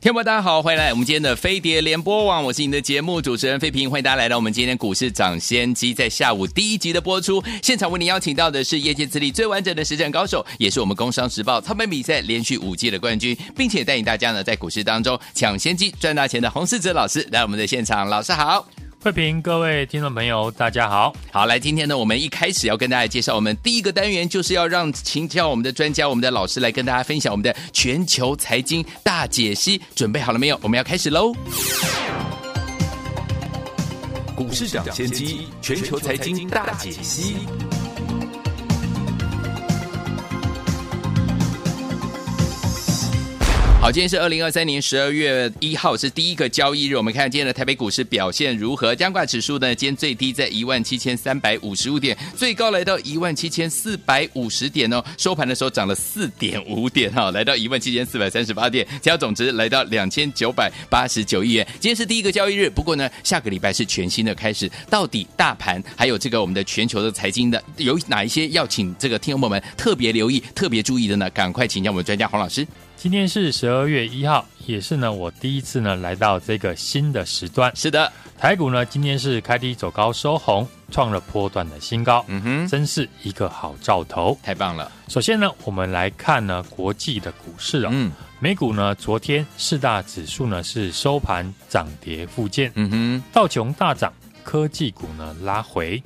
天宝，大家好，欢迎来我们今天的飞碟联播网，我是你的节目主持人飞平，欢迎大家来到我们今天股市涨先机，在下午第一集的播出现场，为您邀请到的是业界资历最完整的实战高手，也是我们工商时报操盘比赛连续五季的冠军，并且带领大家呢在股市当中抢先机赚大钱的洪思哲老师来我们的现场，老师好。慧平，各位听众朋友，大家好。好，来，今天呢，我们一开始要跟大家介绍我们第一个单元，就是要让请教我们的专家、我们的老师来跟大家分享我们的全球财经大解析。准备好了没有？我们要开始喽！股市涨先机，全球财经大解析。好，今天是二零二三年十二月一号，是第一个交易日。我们看今天的台北股市表现如何？加权指数呢？今天最低在一万七千三百五十五点，最高来到一万七千四百五十点哦。收盘的时候涨了四点五点哈，来到一万七千四百三十八点，成交总值来到两千九百八十九亿元。今天是第一个交易日，不过呢，下个礼拜是全新的开始。到底大盘还有这个我们的全球的财经的有哪一些要请这个听众朋友们特别留意、特别注意的呢？赶快请教我们专家黄老师。今天是十二月一号，也是呢我第一次呢来到这个新的时段。是的，台股呢今天是开低走高收红，创了波段的新高。嗯哼，真是一个好兆头，太棒了。首先呢，我们来看呢国际的股市哦。嗯，美股呢昨天四大指数呢是收盘涨跌互见。嗯哼，道琼大涨，科技股呢拉回。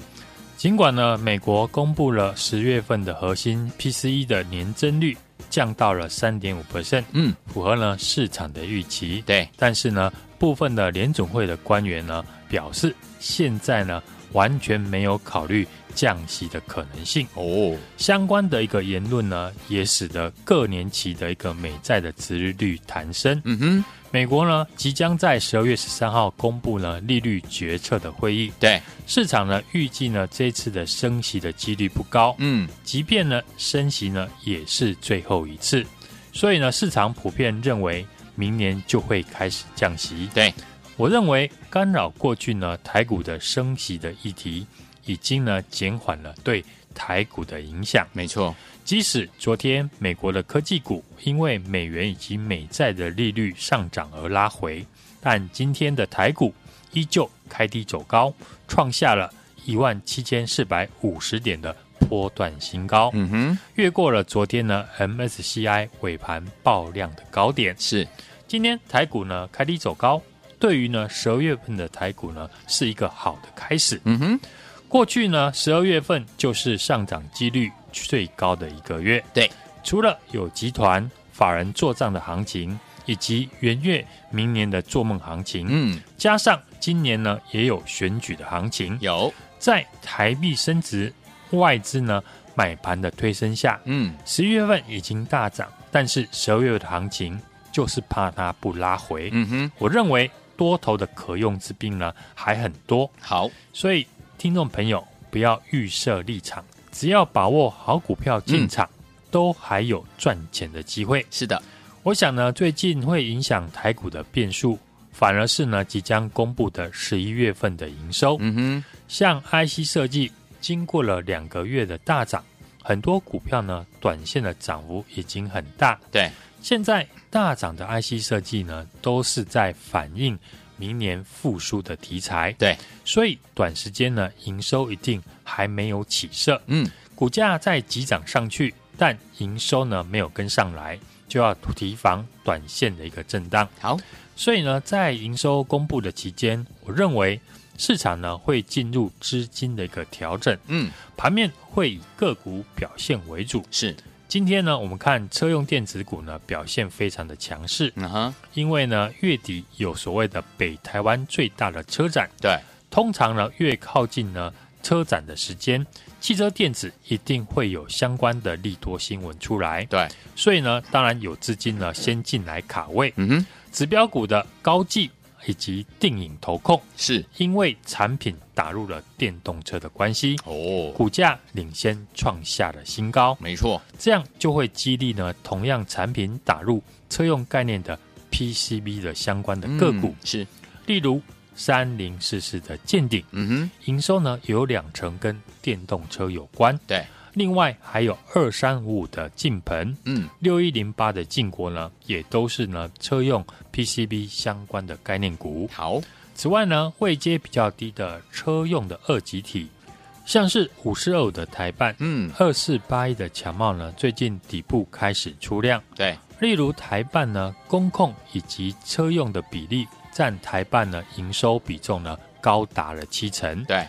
尽管呢美国公布了十月份的核心 PCE 的年增率。降到了三点五 percent，嗯，符合呢市场的预期。对，但是呢，部分的联总会的官员呢表示，现在呢完全没有考虑降息的可能性。哦，相关的一个言论呢，也使得各年期的一个美债的殖利率弹升。嗯哼。美国呢，即将在十二月十三号公布呢利率决策的会议。对，市场呢预计呢这次的升息的几率不高。嗯，即便呢升息呢也是最后一次，所以呢市场普遍认为明年就会开始降息。对，我认为干扰过去呢台股的升息的议题，已经呢减缓了对台股的影响。没错。即使昨天美国的科技股因为美元以及美债的利率上涨而拉回，但今天的台股依旧开低走高，创下了一万七千四百五十点的波段新高。嗯哼，越过了昨天呢 MSCI 尾盘爆量的高点。是，今天台股呢开低走高，对于呢十二月份的台股呢是一个好的开始。嗯哼，过去呢十二月份就是上涨几率最高的一个月，对，除了有集团法人做账的行情，以及元月明年的做梦行情，嗯，加上今年呢也有选举的行情，有。在台币升值、外资呢买盘的推升下，嗯，十一月份已经大涨，但是十二月的行情就是怕它不拉回，嗯哼，我认为多头的可用之兵呢还很多，好，所以听众朋友不要预设立场。只要把握好股票进场，嗯、都还有赚钱的机会。是的，我想呢，最近会影响台股的变数，反而是呢即将公布的十一月份的营收。嗯哼，像 IC 设计，经过了两个月的大涨，很多股票呢短线的涨幅已经很大。对，现在大涨的 IC 设计呢，都是在反映明年复苏的题材。对，所以短时间呢营收一定。还没有起色，嗯，股价在急涨上去，但营收呢没有跟上来，就要提防短线的一个震荡。好，所以呢，在营收公布的期间，我认为市场呢会进入资金的一个调整，嗯，盘面会以个股表现为主。是，今天呢，我们看车用电子股呢表现非常的强势，嗯哼，因为呢月底有所谓的北台湾最大的车展，对，通常呢越靠近呢。车展的时间，汽车电子一定会有相关的利多新闻出来。对，所以呢，当然有资金呢先进来卡位。嗯哼，指标股的高技以及电影投控，是因为产品打入了电动车的关系，哦，股价领先创下了新高。没错，这样就会激励呢同样产品打入车用概念的 PCB 的相关的个股，嗯、是例如。三零四四的见顶，嗯哼，营收呢有两成跟电动车有关，对。另外还有二三五五的进盆，嗯，六一零八的晋国呢，也都是呢车用 PCB 相关的概念股。好，此外呢，位阶比较低的车用的二极体，像是五十二五的台办，嗯，二四八一的强茂呢，最近底部开始出量，对。例如台办呢，工控以及车用的比例。占台办呢营收比重呢高达了七成。对，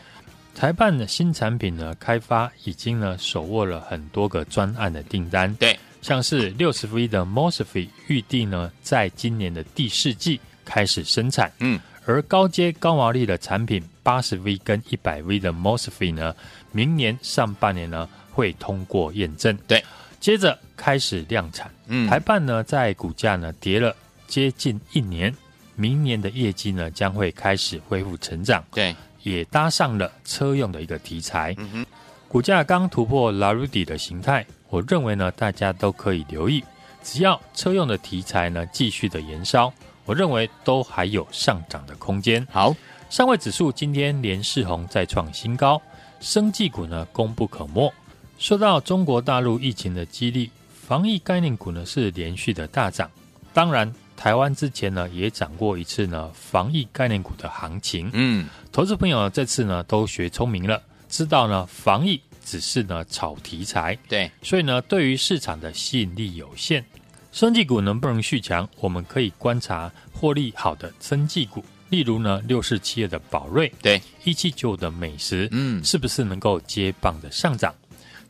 台办的新产品呢开发已经呢手握了很多个专案的订单。对，像是六十 V 的 MOSFET 预定呢在今年的第四季开始生产。嗯，而高阶高毛利的产品八十 V 跟一百 V 的 MOSFET 呢，明年上半年呢会通过验证。对，接着开始量产。嗯，台办呢在股价呢跌了接近一年。明年的业绩呢将会开始恢复成长，对，也搭上了车用的一个题材。嗯，股价刚突破拉鲁底的形态，我认为呢大家都可以留意，只要车用的题材呢继续的延烧，我认为都还有上涨的空间。好，上位指数今天连世红再创新高，生技股呢功不可没，受到中国大陆疫情的激励，防疫概念股呢是连续的大涨，当然。台湾之前呢也涨过一次呢防疫概念股的行情，嗯，投资朋友这次呢都学聪明了，知道呢防疫只是呢炒题材，对，所以呢对于市场的吸引力有限，生技股能不能续强，我们可以观察获利好的生技股，例如呢六四七二的宝瑞，对，一七九的美食，嗯，是不是能够接棒的上涨？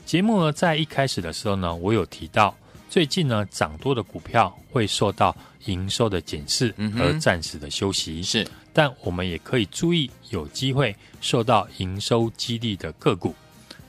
节目呢在一开始的时候呢，我有提到。最近呢，涨多的股票会受到营收的检视和暂时的休息。是，但我们也可以注意有机会受到营收激励的个股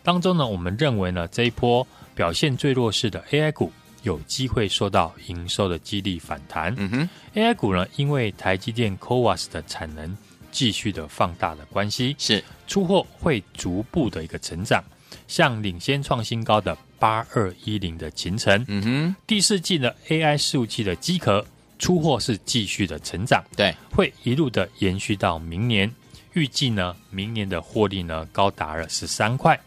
当中呢，我们认为呢，这一波表现最弱势的 AI 股有机会受到营收的激励反弹。嗯哼，AI 股呢，因为台积电 CoWAS 的产能继续的放大的关系，是出货会逐步的一个成长。像领先创新高的八二一零的勤诚，嗯哼，第四季的 AI 服务器的机壳出货是继续的成长，对，会一路的延续到明年，预计呢，明年的获利呢高达了十三块。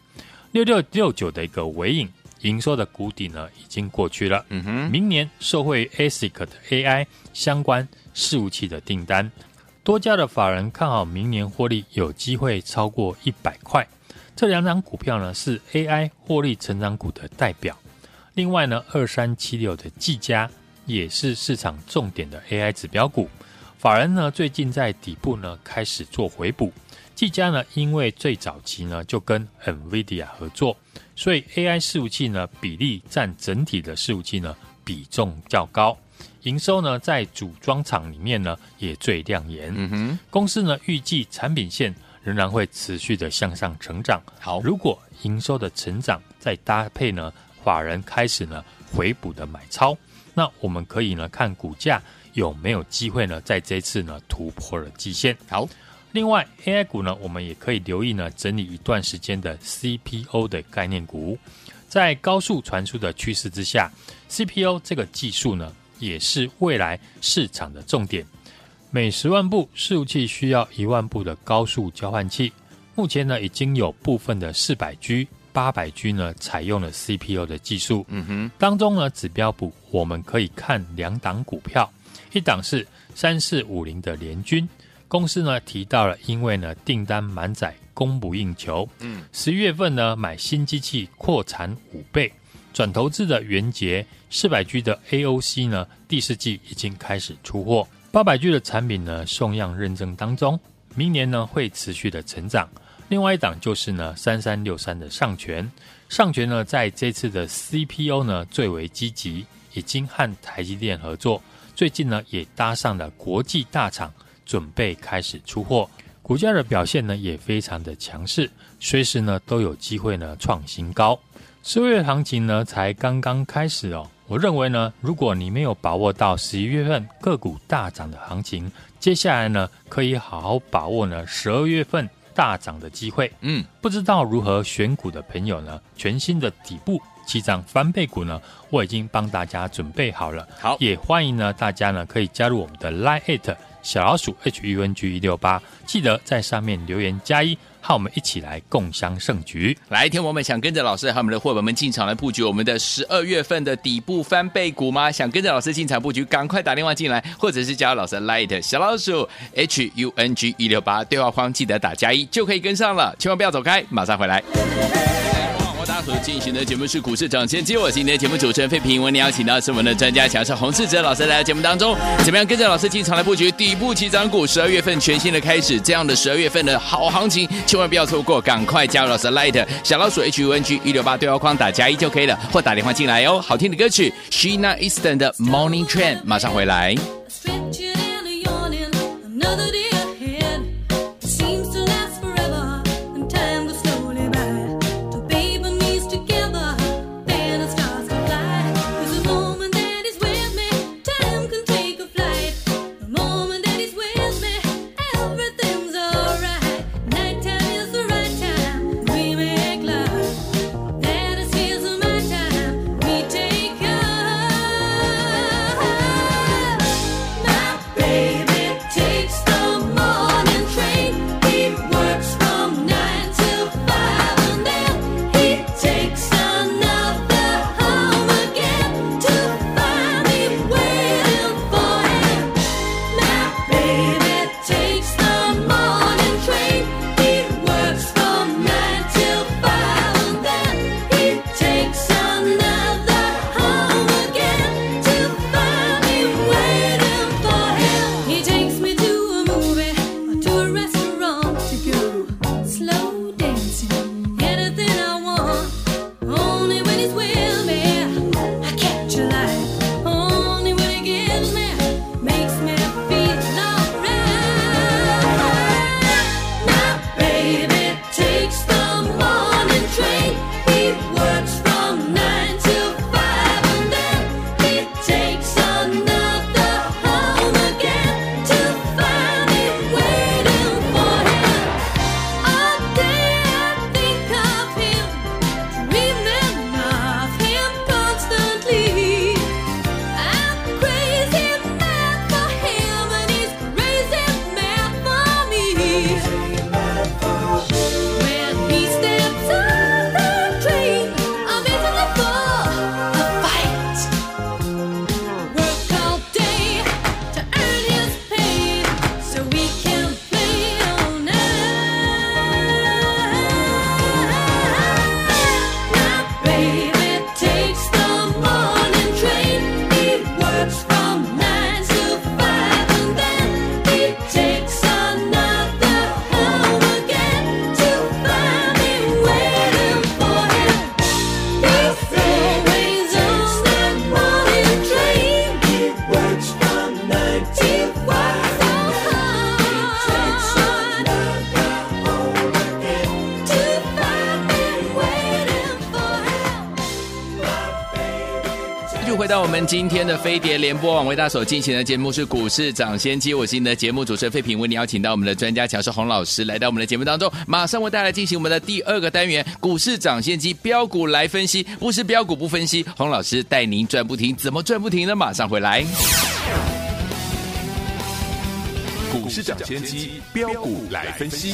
六六六九的一个尾影营收的谷底呢已经过去了，嗯哼，明年受惠 ASIC 的 AI 相关伺服器的订单，多家的法人看好明年获利有机会超过一百块。这两档股票呢是 AI 获利成长股的代表，另外呢，二三七六的技嘉也是市场重点的 AI 指标股。法人呢最近在底部呢开始做回补，技嘉呢因为最早期呢就跟 NVIDIA 合作，所以 AI 伺服器呢比例占整体的伺服器呢比重较高，营收呢在组装厂里面呢也最亮眼。嗯哼，公司呢预计产品线。仍然会持续的向上成长。好，如果营收的成长再搭配呢，法人开始呢回补的买超，那我们可以呢看股价有没有机会呢在这次呢突破了极限。好，另外 AI 股呢，我们也可以留意呢整理一段时间的 CPO 的概念股，在高速传输的趋势之下，CPO 这个技术呢也是未来市场的重点。每十万部伺服器需要一万部的高速交换器，目前呢已经有部分的四百 G、八百 G 呢采用了 CPU 的技术。嗯哼，当中呢指标股我们可以看两档股票，一档是三四五零的联军公司呢提到了，因为呢订单满载，供不应求。嗯，十一月份呢买新机器扩产五倍，转投资的元杰四百 G 的 AOC 呢第四季已经开始出货。八百 G 的产品呢，送样认证当中，明年呢会持续的成长。另外一档就是呢，三三六三的上诠，上诠呢在这次的 CPO 呢最为积极，已经和台积电合作，最近呢也搭上了国际大厂，准备开始出货。股价的表现呢也非常的强势，随时呢都有机会呢创新高。十二月行情呢才刚刚开始哦，我认为呢，如果你没有把握到十一月份个股大涨的行情，接下来呢可以好好把握呢十二月份大涨的机会。嗯，不知道如何选股的朋友呢，全新的底部七涨翻倍股呢，我已经帮大家准备好了。好，也欢迎呢大家呢可以加入我们的 Line@ 小老鼠 HUNG 一六八，记得在上面留言加一。和我们一起来共襄盛举。来，天我们想跟着老师和我们的伙伴们进场来布局我们的十二月份的底部翻倍股吗？想跟着老师进场布局，赶快打电话进来，或者是加入老师的 Light 小老鼠 H U N G 一六八对话框，记得打加一就可以跟上了，千万不要走开，马上回来。所进行的节目是股市涨先机，我今天的节目主持人费平。为你邀请到是我们的专家强势洪世哲老师来到节目当中，怎么样跟着老师进场来布局底部起涨股？十二月份全新的开始，这样的十二月份的好行情，千万不要错过，赶快加入老师 Light 小老鼠 H U N G 一六八对话框打加一就可以了，或打电话进来哦。好听的歌曲，Sheena Easton 的 Morning Train，马上回来。在我们今天的飞碟联播网为大家所进行的节目是股市涨先机，我是你的节目主持人费平，为你邀请到我们的专家强势洪老师来到我们的节目当中，马上为大家进行我们的第二个单元股市涨先机标股来分析，不是标股不分析，洪老师带您赚不停，怎么赚不停呢？马上回来，股市涨先机标股来分析。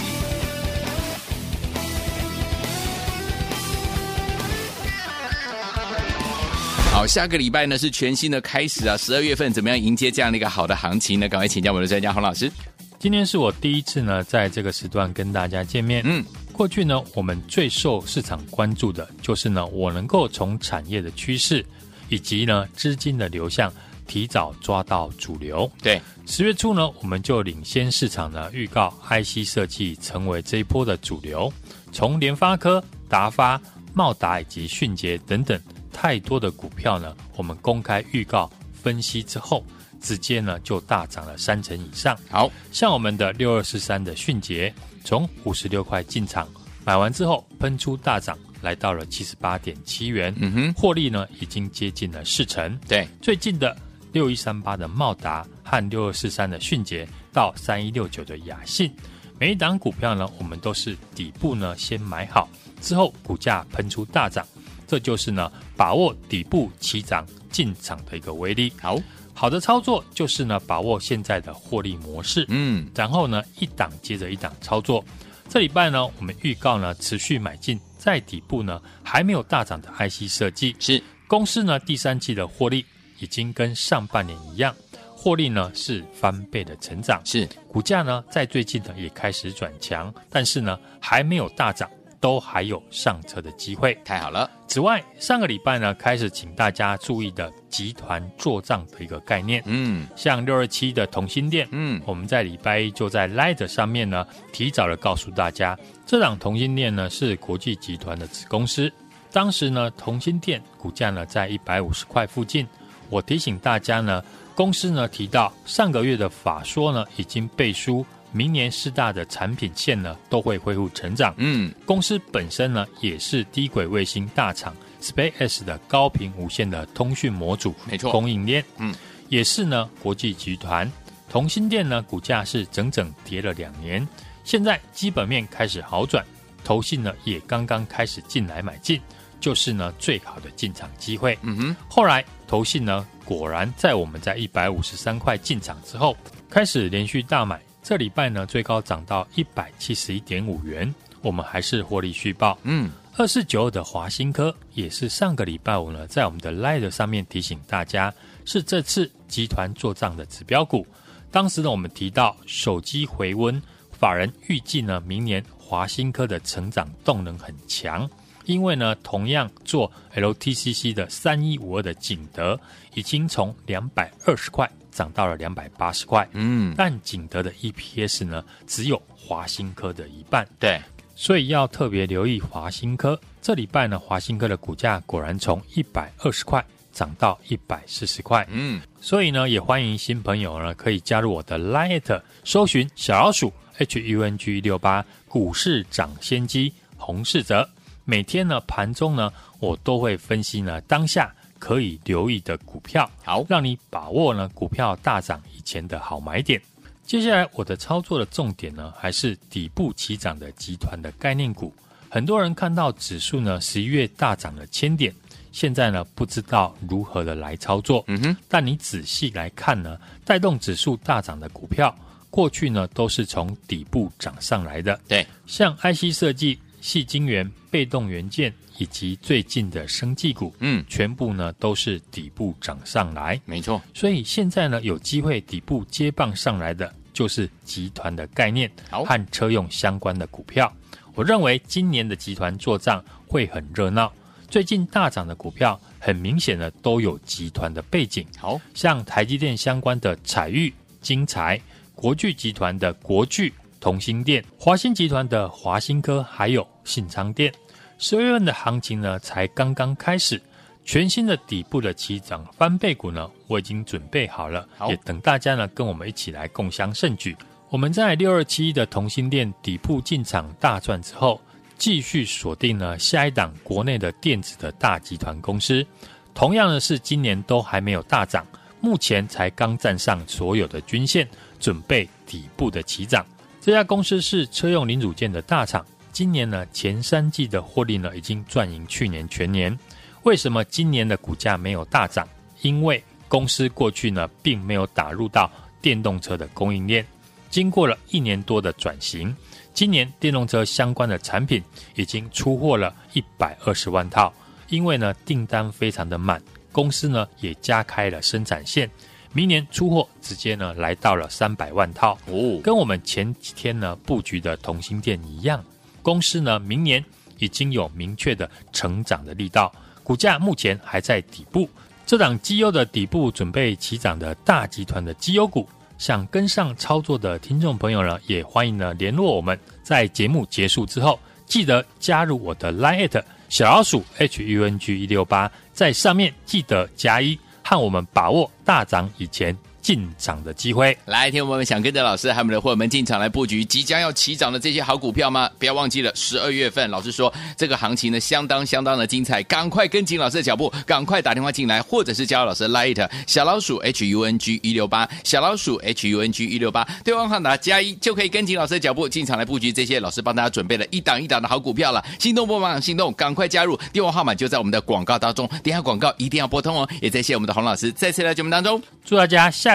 好，下个礼拜呢是全新的开始啊！十二月份怎么样迎接这样的一个好的行情呢？赶快请教我们的专家洪老师。今天是我第一次呢在这个时段跟大家见面。嗯，过去呢我们最受市场关注的就是呢我能够从产业的趋势以及呢资金的流向提早抓到主流。对，十月初呢我们就领先市场呢预告 IC 设计成为这一波的主流，从联发科、达发、茂达以及迅捷等等。太多的股票呢，我们公开预告分析之后，直接呢就大涨了三成以上。好像我们的六二四三的迅捷，从五十六块进场，买完之后喷出大涨，来到了七十八点七元，嗯哼，获利呢已经接近了四成。对，最近的六一三八的茂达和六二四三的迅捷到三一六九的雅信，每一档股票呢，我们都是底部呢先买好，之后股价喷出大涨。这就是呢，把握底部起涨进场的一个威力。好好的操作就是呢，把握现在的获利模式。嗯，然后呢，一档接着一档操作。这礼拜呢，我们预告呢，持续买进在底部呢还没有大涨的 IC 设计。是公司呢第三季的获利已经跟上半年一样，获利呢是翻倍的成长。是股价呢在最近呢也开始转强，但是呢还没有大涨。都还有上车的机会，太好了。此外，上个礼拜呢，开始请大家注意的集团做账的一个概念，嗯，像六二七的同心店，嗯，我们在礼拜一就在 Light 上面呢，提早的告诉大家，这档同心店呢是国际集团的子公司。当时呢，同心店股价呢在一百五十块附近，我提醒大家呢，公司呢提到上个月的法说呢已经背书。明年四大的产品线呢都会恢复成长。嗯，公司本身呢也是低轨卫星大厂 SpaceX 的高频无线的通讯模组，没错，供应链。嗯，也是呢国际集团。同心电呢股价是整整跌了两年，现在基本面开始好转，投信呢也刚刚开始进来买进，就是呢最好的进场机会。嗯哼，后来投信呢果然在我们在一百五十三块进场之后，开始连续大买。这礼拜呢，最高涨到一百七十一点五元，我们还是获利续报。嗯，二四九二的华新科也是上个礼拜五呢，在我们的 Light 上面提醒大家，是这次集团做账的指标股。当时呢，我们提到手机回温，法人预计呢，明年华新科的成长动能很强，因为呢，同样做 LTCC 的三一五二的景德，已经从两百二十块。涨到了两百八十块，嗯，但景德的 EPS 呢，只有华新科的一半，对，所以要特别留意华新科。这礼拜呢，华新科的股价果然从一百二十块涨到一百四十块，嗯，所以呢，也欢迎新朋友呢可以加入我的 Line，搜寻小老鼠 HUNG 六八股市涨先机洪世哲，每天呢盘中呢，我都会分析呢当下。可以留意的股票，好，让你把握呢股票大涨以前的好买点。接下来我的操作的重点呢，还是底部起涨的集团的概念股。很多人看到指数呢十一月大涨了千点，现在呢不知道如何的来操作。嗯哼，但你仔细来看呢，带动指数大涨的股票，过去呢都是从底部涨上来的。对，像 IC 设计、矽晶圆、被动元件。以及最近的生技股，嗯，全部呢都是底部涨上来，没错。所以现在呢有机会底部接棒上来的，就是集团的概念，和车用相关的股票。我认为今年的集团做账会很热闹。最近大涨的股票，很明显的都有集团的背景，好像台积电相关的彩玉、晶材，国巨集团的国巨、同心电，华新集团的华新科，还有信昌店。十二月份的行情呢，才刚刚开始，全新的底部的起涨翻倍股呢，我已经准备好了，好也等大家呢跟我们一起来共享盛举。我们在六二七的同心店底部进场大赚之后，继续锁定了下一档国内的电子的大集团公司，同样的是今年都还没有大涨，目前才刚站上所有的均线，准备底部的起涨。这家公司是车用零组件的大厂。今年呢，前三季的获利呢，已经赚赢去年全年。为什么今年的股价没有大涨？因为公司过去呢，并没有打入到电动车的供应链。经过了一年多的转型，今年电动车相关的产品已经出货了一百二十万套。因为呢，订单非常的满，公司呢也加开了生产线，明年出货直接呢来到了三百万套。哦，跟我们前几天呢布局的同心店一样。公司呢，明年已经有明确的成长的力道，股价目前还在底部。这档绩优的底部准备起涨的大集团的绩优股，想跟上操作的听众朋友呢，也欢迎呢联络我们。在节目结束之后，记得加入我的 Line@ 小老鼠 HUNG 一六八，在上面记得加一，和我们把握大涨以前进场的机会。来，听我们想跟着老师还有我们的伙伴们进场来布局即将要起涨的这些好股票吗？不要忘记了，十二月份老师说这个行情呢相当相当的精彩，赶快跟紧老师的脚步，赶快打电话进来，或者是加入老师 Light 小老鼠 H U N G 一六八小老鼠 H U N G 一六八，对话号码加一就可以跟紧老师的脚步进场来布局这些老师帮大家准备了一档一档的好股票了。心动不忙心动，赶快加入，电话号码就在我们的广告当中，电话广告一定要拨通哦。也再谢谢我们的洪老师再次来节目当中，祝大家下